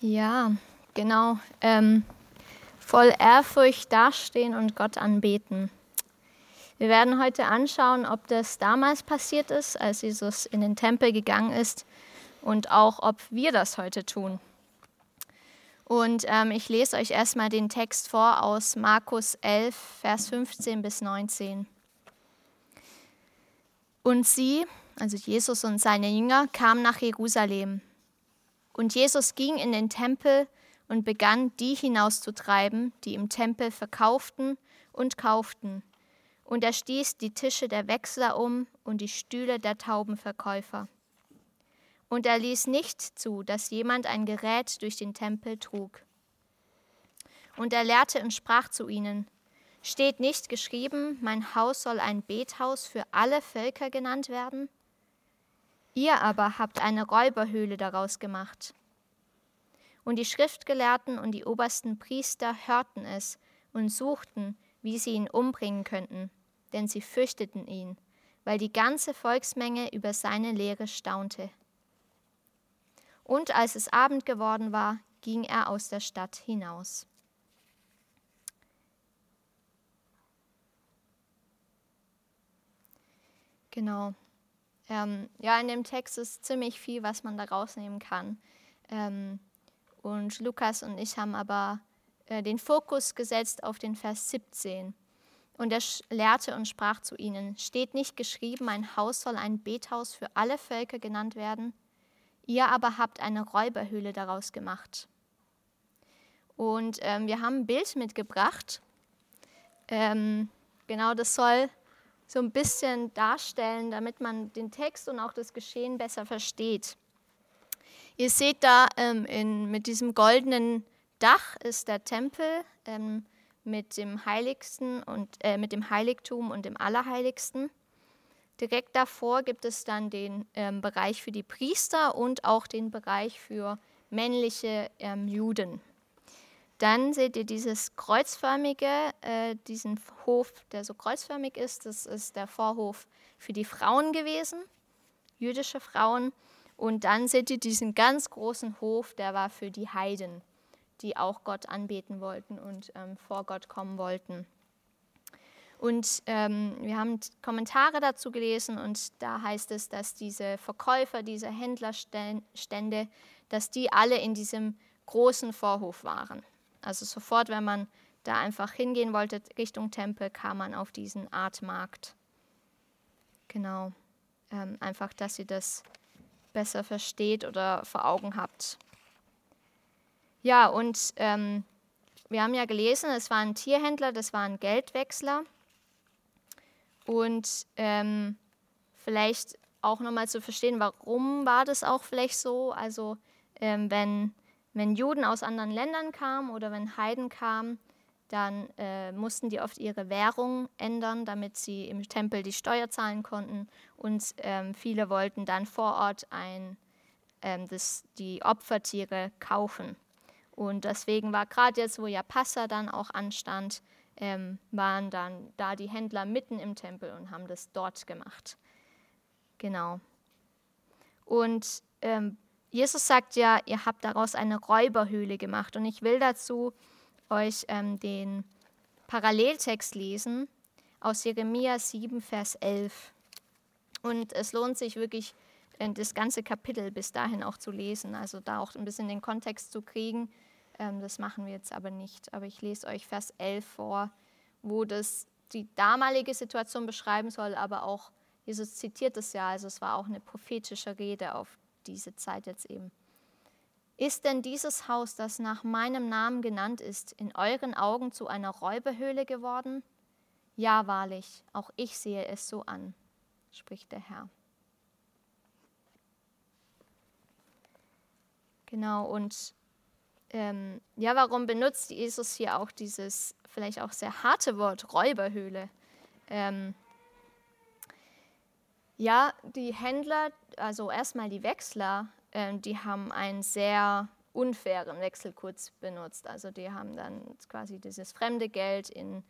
Ja, genau. Ähm, voll Ehrfurcht dastehen und Gott anbeten. Wir werden heute anschauen, ob das damals passiert ist, als Jesus in den Tempel gegangen ist und auch, ob wir das heute tun. Und ähm, ich lese euch erstmal den Text vor aus Markus 11, Vers 15 bis 19. Und sie, also Jesus und seine Jünger, kamen nach Jerusalem. Und Jesus ging in den Tempel und begann, die hinauszutreiben, die im Tempel verkauften und kauften. Und er stieß die Tische der Wechsler um und die Stühle der Taubenverkäufer. Und er ließ nicht zu, dass jemand ein Gerät durch den Tempel trug. Und er lehrte und sprach zu ihnen, Steht nicht geschrieben, mein Haus soll ein Bethaus für alle Völker genannt werden? Ihr aber habt eine Räuberhöhle daraus gemacht. Und die Schriftgelehrten und die obersten Priester hörten es und suchten, wie sie ihn umbringen könnten, denn sie fürchteten ihn, weil die ganze Volksmenge über seine Lehre staunte. Und als es Abend geworden war, ging er aus der Stadt hinaus. Genau. Ähm, ja, in dem Text ist ziemlich viel, was man da rausnehmen kann. Ähm, und Lukas und ich haben aber äh, den Fokus gesetzt auf den Vers 17. Und er lehrte und sprach zu ihnen, steht nicht geschrieben, ein Haus soll ein Bethaus für alle Völker genannt werden? Ihr aber habt eine Räuberhöhle daraus gemacht. Und ähm, wir haben ein Bild mitgebracht. Ähm, genau, das soll so ein bisschen darstellen, damit man den Text und auch das Geschehen besser versteht. Ihr seht da ähm, in, mit diesem goldenen Dach ist der Tempel ähm, mit dem Heiligsten und äh, mit dem Heiligtum und dem Allerheiligsten. Direkt davor gibt es dann den ähm, Bereich für die Priester und auch den Bereich für männliche ähm, Juden. Dann seht ihr dieses kreuzförmige, äh, diesen Hof, der so kreuzförmig ist. Das ist der Vorhof für die Frauen gewesen, jüdische Frauen. Und dann seht ihr diesen ganz großen Hof, der war für die Heiden, die auch Gott anbeten wollten und ähm, vor Gott kommen wollten. Und ähm, wir haben Kommentare dazu gelesen und da heißt es, dass diese Verkäufer, diese Händlerstände, dass die alle in diesem großen Vorhof waren. Also sofort, wenn man da einfach hingehen wollte Richtung Tempel, kam man auf diesen Art Markt. Genau. Ähm, einfach, dass ihr das besser versteht oder vor Augen habt. Ja, und ähm, wir haben ja gelesen, es war ein Tierhändler, das war ein Geldwechsler. Und ähm, vielleicht auch nochmal zu verstehen, warum war das auch vielleicht so? Also ähm, wenn wenn Juden aus anderen Ländern kamen oder wenn Heiden kamen, dann äh, mussten die oft ihre Währung ändern, damit sie im Tempel die Steuer zahlen konnten. Und ähm, viele wollten dann vor Ort ein, ähm, das, die Opfertiere kaufen. Und deswegen war gerade jetzt, wo ja Passa dann auch anstand, ähm, waren dann da die Händler mitten im Tempel und haben das dort gemacht. Genau. Und ähm, Jesus sagt ja, ihr habt daraus eine Räuberhöhle gemacht. Und ich will dazu euch ähm, den Paralleltext lesen aus Jeremia 7, Vers 11. Und es lohnt sich wirklich, äh, das ganze Kapitel bis dahin auch zu lesen, also da auch ein bisschen den Kontext zu kriegen. Ähm, das machen wir jetzt aber nicht. Aber ich lese euch Vers 11 vor, wo das die damalige Situation beschreiben soll, aber auch, Jesus zitiert es ja, also es war auch eine prophetische Rede auf diese Zeit jetzt eben. Ist denn dieses Haus, das nach meinem Namen genannt ist, in euren Augen zu einer Räuberhöhle geworden? Ja, wahrlich, auch ich sehe es so an, spricht der Herr. Genau, und ähm, ja, warum benutzt Jesus hier auch dieses vielleicht auch sehr harte Wort Räuberhöhle? Ähm, ja, die Händler, also erstmal die Wechsler, äh, die haben einen sehr unfairen Wechselkurs benutzt. Also die haben dann quasi dieses fremde Geld in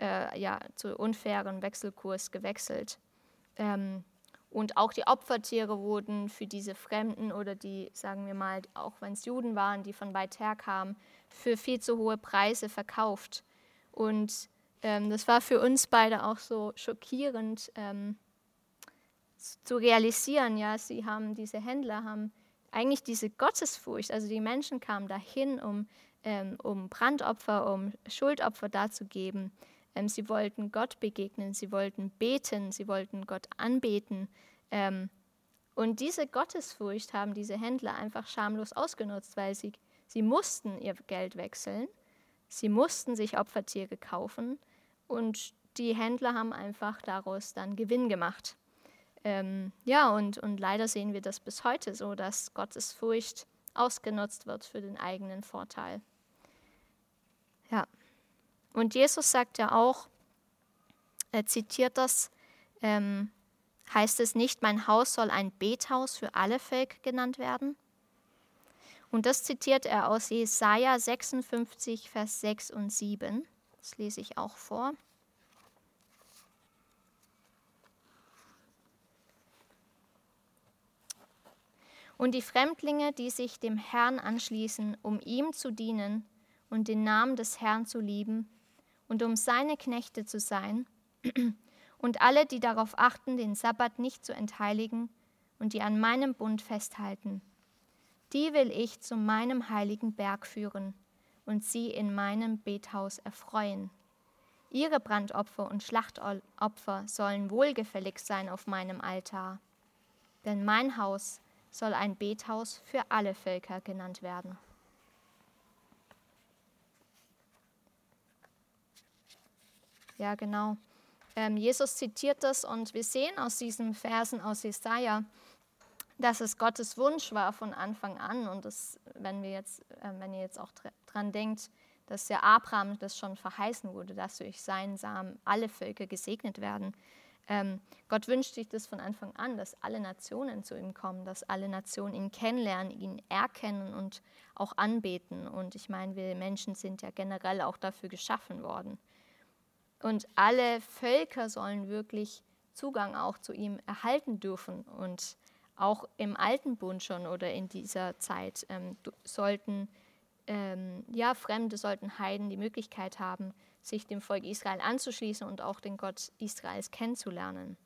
äh, ja, zu unfairen Wechselkurs gewechselt. Ähm, Und auch die Opfertiere wurden für diese Fremden oder die, sagen wir mal, auch wenn es Juden waren, die von weit her kamen, für viel zu hohe Preise verkauft. Und ähm, das war für uns beide auch so schockierend ähm, zu realisieren. Ja, sie haben, diese Händler haben eigentlich diese Gottesfurcht, also die Menschen kamen dahin, um, ähm, um Brandopfer, um Schuldopfer darzugeben. Ähm, sie wollten Gott begegnen, sie wollten beten, sie wollten Gott anbeten. Ähm, und diese Gottesfurcht haben diese Händler einfach schamlos ausgenutzt, weil sie, sie mussten ihr Geld wechseln, sie mussten sich Opfertiere kaufen und die Händler haben einfach daraus dann Gewinn gemacht. Ähm, ja, und, und leider sehen wir das bis heute so, dass Gottes Furcht ausgenutzt wird für den eigenen Vorteil. Ja. Und Jesus sagt ja auch, er zitiert das, ähm, heißt es nicht, mein Haus soll ein Bethaus für alle Völker genannt werden? Und das zitiert er aus Jesaja 56, Vers 6 und 7. Das lese ich auch vor. Und die Fremdlinge, die sich dem Herrn anschließen, um ihm zu dienen und den Namen des Herrn zu lieben und um seine Knechte zu sein, und alle, die darauf achten, den Sabbat nicht zu entheiligen und die an meinem Bund festhalten, die will ich zu meinem heiligen Berg führen und sie in meinem Bethaus erfreuen. Ihre Brandopfer und Schlachtopfer sollen wohlgefällig sein auf meinem Altar, denn mein Haus soll ein Bethaus für alle Völker genannt werden. Ja, genau. Ähm, Jesus zitiert das und wir sehen aus diesen Versen aus Jesaja, dass es Gottes Wunsch war von Anfang an und das, wenn wir jetzt, äh, wenn ihr jetzt auch dran denkt, dass ja Abraham das schon verheißen wurde, dass durch seinen Samen alle Völker gesegnet werden. Ähm, Gott wünscht sich das von Anfang an, dass alle Nationen zu ihm kommen, dass alle Nationen ihn kennenlernen, ihn erkennen und auch anbeten. Und ich meine, wir Menschen sind ja generell auch dafür geschaffen worden. Und alle Völker sollen wirklich Zugang auch zu ihm erhalten dürfen. Und auch im Alten Bund schon oder in dieser Zeit ähm, sollten ähm, ja, Fremde, sollten Heiden die Möglichkeit haben, sich dem Volk Israel anzuschließen und auch den Gott Israels kennenzulernen.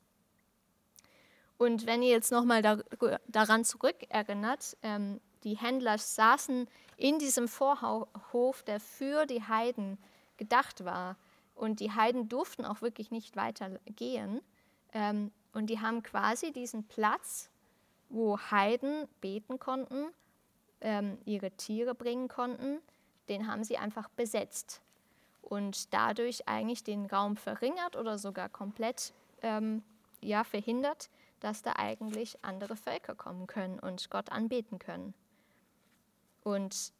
Und wenn ihr jetzt nochmal da, daran zurückerinnert, ähm, die Händler saßen in diesem Vorhof, der für die Heiden gedacht war. Und die Heiden durften auch wirklich nicht weiter gehen. Ähm, und die haben quasi diesen Platz, wo Heiden beten konnten, ähm, ihre Tiere bringen konnten, den haben sie einfach besetzt und dadurch eigentlich den Raum verringert oder sogar komplett ähm, ja, verhindert, dass da eigentlich andere Völker kommen können und Gott anbeten können. Und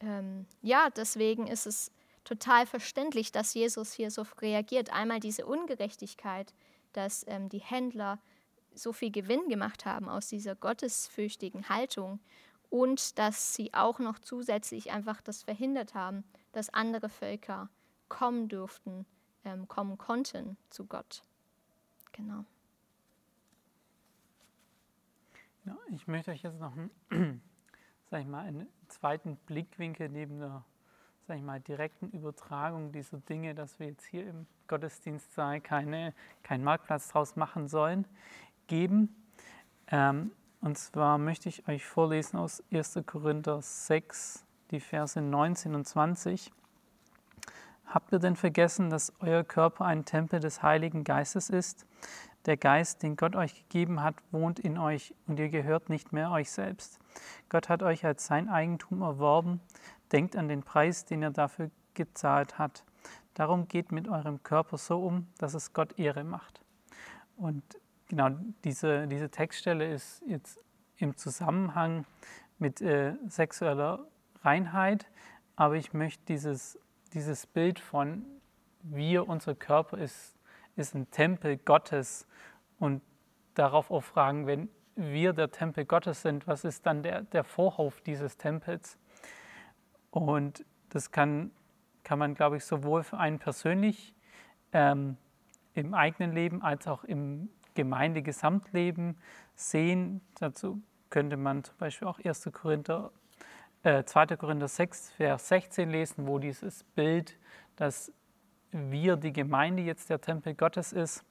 ähm, ja, deswegen ist es total verständlich, dass Jesus hier so reagiert. Einmal diese Ungerechtigkeit, dass ähm, die Händler so viel Gewinn gemacht haben aus dieser gottesfürchtigen Haltung und dass sie auch noch zusätzlich einfach das verhindert haben, dass andere Völker kommen durften, ähm, kommen konnten zu Gott. Genau. Ja, ich möchte euch jetzt noch einen, sag ich mal, einen zweiten Blickwinkel neben der sag ich mal, direkten Übertragung dieser Dinge, dass wir jetzt hier im Gottesdienstsaal keine, keinen Marktplatz draus machen sollen, geben. Ähm, und zwar möchte ich euch vorlesen aus 1. Korinther 6, die Verse 19 und 20. Habt ihr denn vergessen, dass euer Körper ein Tempel des Heiligen Geistes ist? Der Geist, den Gott euch gegeben hat, wohnt in euch und ihr gehört nicht mehr euch selbst. Gott hat euch als sein Eigentum erworben. Denkt an den Preis, den er dafür gezahlt hat. Darum geht mit eurem Körper so um, dass es Gott Ehre macht. Und genau diese, diese Textstelle ist jetzt im Zusammenhang mit äh, sexueller Reinheit, aber ich möchte dieses dieses Bild von wir, unser Körper ist, ist ein Tempel Gottes und darauf auch fragen, wenn wir der Tempel Gottes sind, was ist dann der, der Vorhof dieses Tempels? Und das kann, kann man, glaube ich, sowohl für einen persönlich ähm, im eigenen Leben als auch im Gemeindegesamtleben sehen. Dazu könnte man zum Beispiel auch 1. Korinther, äh, 2. Korinther 6, Vers 16 lesen, wo dieses Bild, dass wir, die Gemeinde, jetzt der Tempel Gottes ist,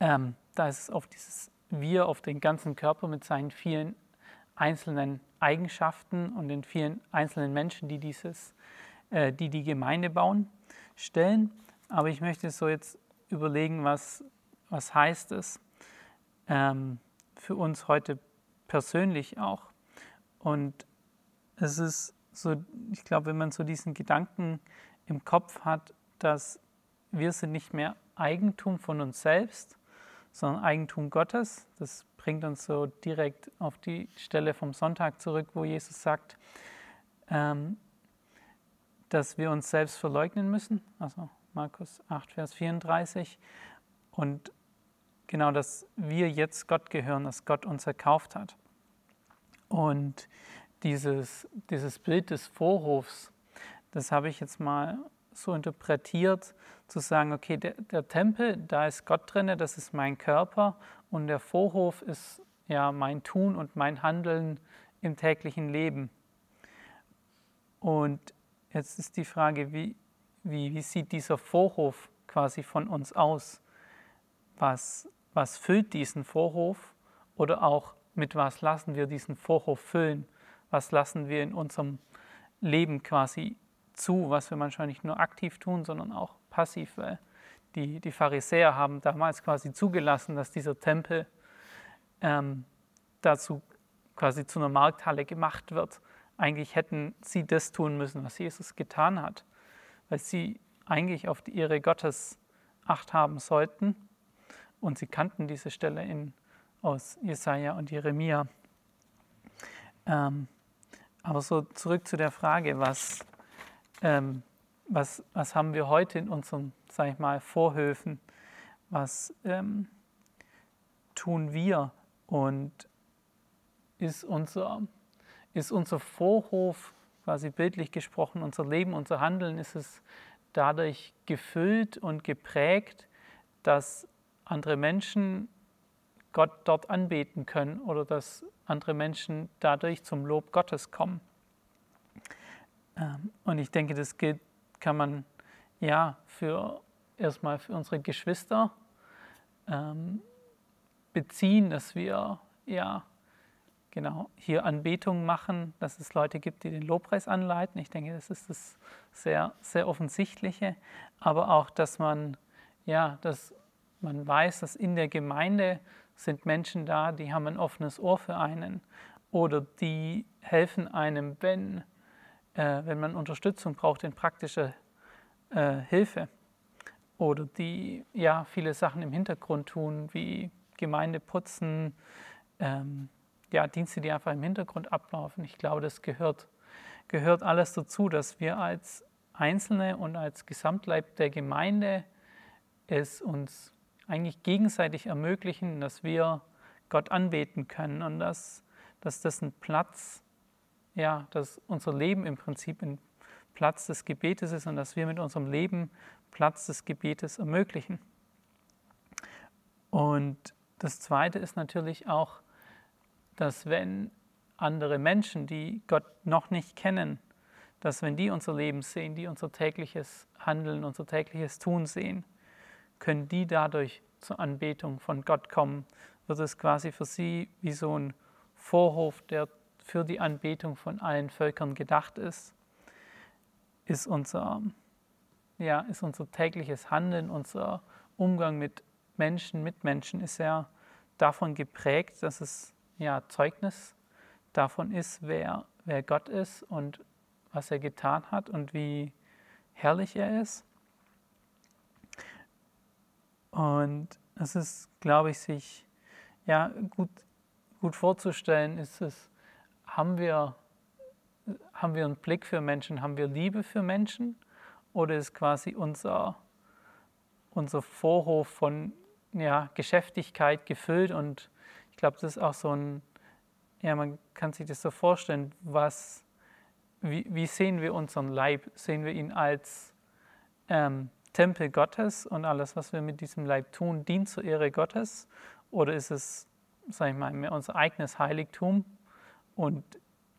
ähm, da ist es auf dieses Wir, auf den ganzen Körper mit seinen vielen einzelnen Eigenschaften und den vielen einzelnen Menschen, die dieses, äh, die die Gemeinde bauen, stellen. Aber ich möchte so jetzt überlegen, was, was heißt es ähm, für uns heute persönlich auch. Und es ist so, ich glaube, wenn man so diesen Gedanken im Kopf hat, dass wir sind nicht mehr Eigentum von uns selbst, sondern Eigentum Gottes. Das bringt uns so direkt auf die Stelle vom Sonntag zurück, wo Jesus sagt, ähm, dass wir uns selbst verleugnen müssen. Also Markus 8, Vers 34. Und genau, dass wir jetzt Gott gehören, dass Gott uns erkauft hat. Und dieses, dieses Bild des Vorhofs, das habe ich jetzt mal so interpretiert, zu sagen, okay, der, der Tempel, da ist Gott drin, das ist mein Körper und der Vorhof ist ja mein Tun und mein Handeln im täglichen Leben. Und jetzt ist die Frage, wie, wie, wie sieht dieser Vorhof quasi von uns aus? Was, was füllt diesen Vorhof oder auch mit was lassen wir diesen Vorhof füllen? Was lassen wir in unserem Leben quasi zu, was wir manchmal nicht nur aktiv tun, sondern auch passiv, weil die, die Pharisäer haben damals quasi zugelassen, dass dieser Tempel ähm, dazu quasi zu einer Markthalle gemacht wird. Eigentlich hätten sie das tun müssen, was Jesus getan hat, weil sie eigentlich auf die Ehre Gottes Acht haben sollten. Und sie kannten diese Stelle in, aus Jesaja und Jeremia. Ähm, aber so zurück zu der Frage, was, ähm, was, was haben wir heute in unseren, sag ich mal, Vorhöfen? Was ähm, tun wir? Und ist unser, ist unser Vorhof, quasi bildlich gesprochen, unser Leben, unser Handeln, ist es dadurch gefüllt und geprägt, dass andere Menschen Gott dort anbeten können oder dass andere Menschen dadurch zum Lob Gottes kommen. Ähm, und ich denke, das gilt, kann man ja für erstmal für unsere Geschwister ähm, beziehen, dass wir ja genau hier Anbetung machen, dass es Leute gibt, die den Lobpreis anleiten. Ich denke, das ist das sehr, sehr offensichtliche, aber auch, dass man ja, dass man weiß, dass in der Gemeinde sind Menschen da, die haben ein offenes Ohr für einen oder die helfen einem, wenn äh, wenn man Unterstützung braucht in praktischer äh, Hilfe oder die ja viele Sachen im Hintergrund tun, wie Gemeinde putzen, ähm, ja, Dienste, die einfach im Hintergrund ablaufen. Ich glaube, das gehört, gehört alles dazu, dass wir als Einzelne und als Gesamtleib der Gemeinde es uns eigentlich gegenseitig ermöglichen, dass wir Gott anbeten können und dass, dass das ein Platz ja, dass unser Leben im Prinzip ein Platz des Gebetes ist und dass wir mit unserem Leben Platz des Gebetes ermöglichen. Und das Zweite ist natürlich auch, dass wenn andere Menschen, die Gott noch nicht kennen, dass wenn die unser Leben sehen, die unser tägliches Handeln, unser tägliches Tun sehen, können die dadurch zur Anbetung von Gott kommen, wird es quasi für sie wie so ein Vorhof, der für die Anbetung von allen Völkern gedacht ist, ist unser, ja, ist unser tägliches Handeln, unser Umgang mit Menschen, mit Menschen ist ja davon geprägt, dass es ja Zeugnis davon ist, wer, wer Gott ist und was er getan hat und wie herrlich er ist. Und es ist, glaube ich, sich ja, gut, gut vorzustellen, ist es haben wir, haben wir einen Blick für Menschen, haben wir Liebe für Menschen oder ist quasi unser, unser Vorhof von ja, Geschäftigkeit gefüllt und ich glaube, das ist auch so ein, ja, man kann sich das so vorstellen, was, wie, wie sehen wir unseren Leib? Sehen wir ihn als ähm, Tempel Gottes und alles, was wir mit diesem Leib tun, dient zur Ehre Gottes? Oder ist es, sag ich mal, unser eigenes Heiligtum und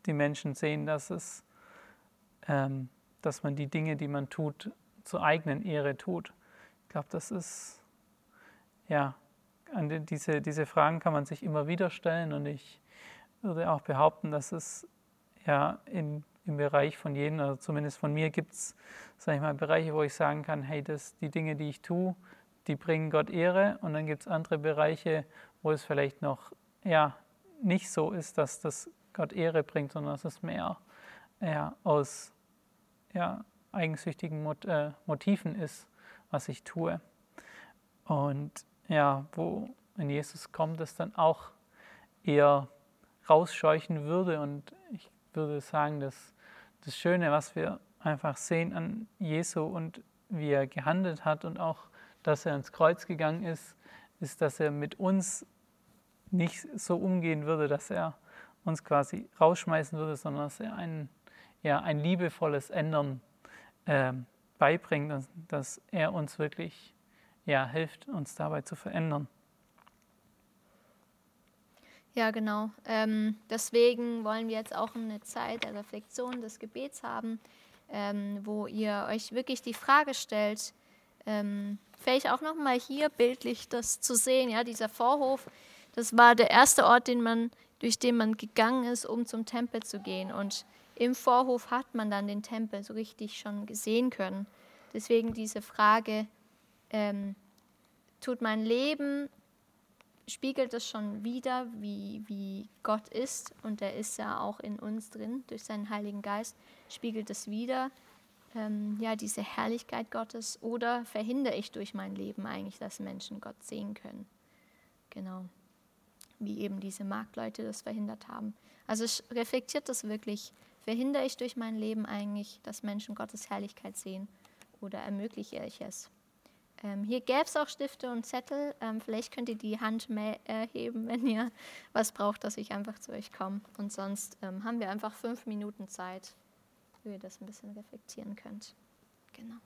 die Menschen sehen, dass es, ähm, dass man die Dinge, die man tut, zur eigenen Ehre tut? Ich glaube, das ist, ja, an diese, diese Fragen kann man sich immer wieder stellen und ich würde auch behaupten, dass es ja in, im Bereich von jedem, also zumindest von mir gibt es, sage ich mal, Bereiche, wo ich sagen kann, hey, das, die Dinge, die ich tue, die bringen Gott Ehre und dann gibt es andere Bereiche, wo es vielleicht noch ja, nicht so ist, dass das Gott Ehre bringt, sondern dass es mehr ja, aus ja, eigensüchtigen Mot äh, Motiven ist, was ich tue. Und ja, wo wenn Jesus kommt, es dann auch eher rausscheuchen würde. Und ich würde sagen, dass das Schöne, was wir einfach sehen an Jesu und wie er gehandelt hat und auch, dass er ans Kreuz gegangen ist, ist, dass er mit uns nicht so umgehen würde, dass er uns quasi rausschmeißen würde, sondern dass er ein, ja, ein liebevolles Ändern äh, beibringt, dass, dass er uns wirklich ja, hilft, uns dabei zu verändern. Ja, genau. Ähm, deswegen wollen wir jetzt auch eine Zeit der Reflexion des Gebets haben, ähm, wo ihr euch wirklich die Frage stellt, ähm, vielleicht auch nochmal hier bildlich das zu sehen, ja, dieser Vorhof, das war der erste Ort, den man, durch den man gegangen ist, um zum Tempel zu gehen. Und im Vorhof hat man dann den Tempel so richtig schon gesehen können. Deswegen diese Frage, ähm, tut mein Leben, spiegelt es schon wieder, wie, wie Gott ist, und er ist ja auch in uns drin, durch seinen Heiligen Geist, spiegelt es wieder, ähm, ja, diese Herrlichkeit Gottes, oder verhindere ich durch mein Leben eigentlich, dass Menschen Gott sehen können? Genau. Wie eben diese Marktleute das verhindert haben. Also reflektiert das wirklich. Verhindere ich durch mein Leben eigentlich, dass Menschen Gottes Herrlichkeit sehen? Oder ermögliche ich es? Ähm, hier gäbe es auch Stifte und Zettel. Ähm, vielleicht könnt ihr die Hand erheben, wenn ihr was braucht, dass ich einfach zu euch komme. Und sonst ähm, haben wir einfach fünf Minuten Zeit, wie ihr das ein bisschen reflektieren könnt. Genau.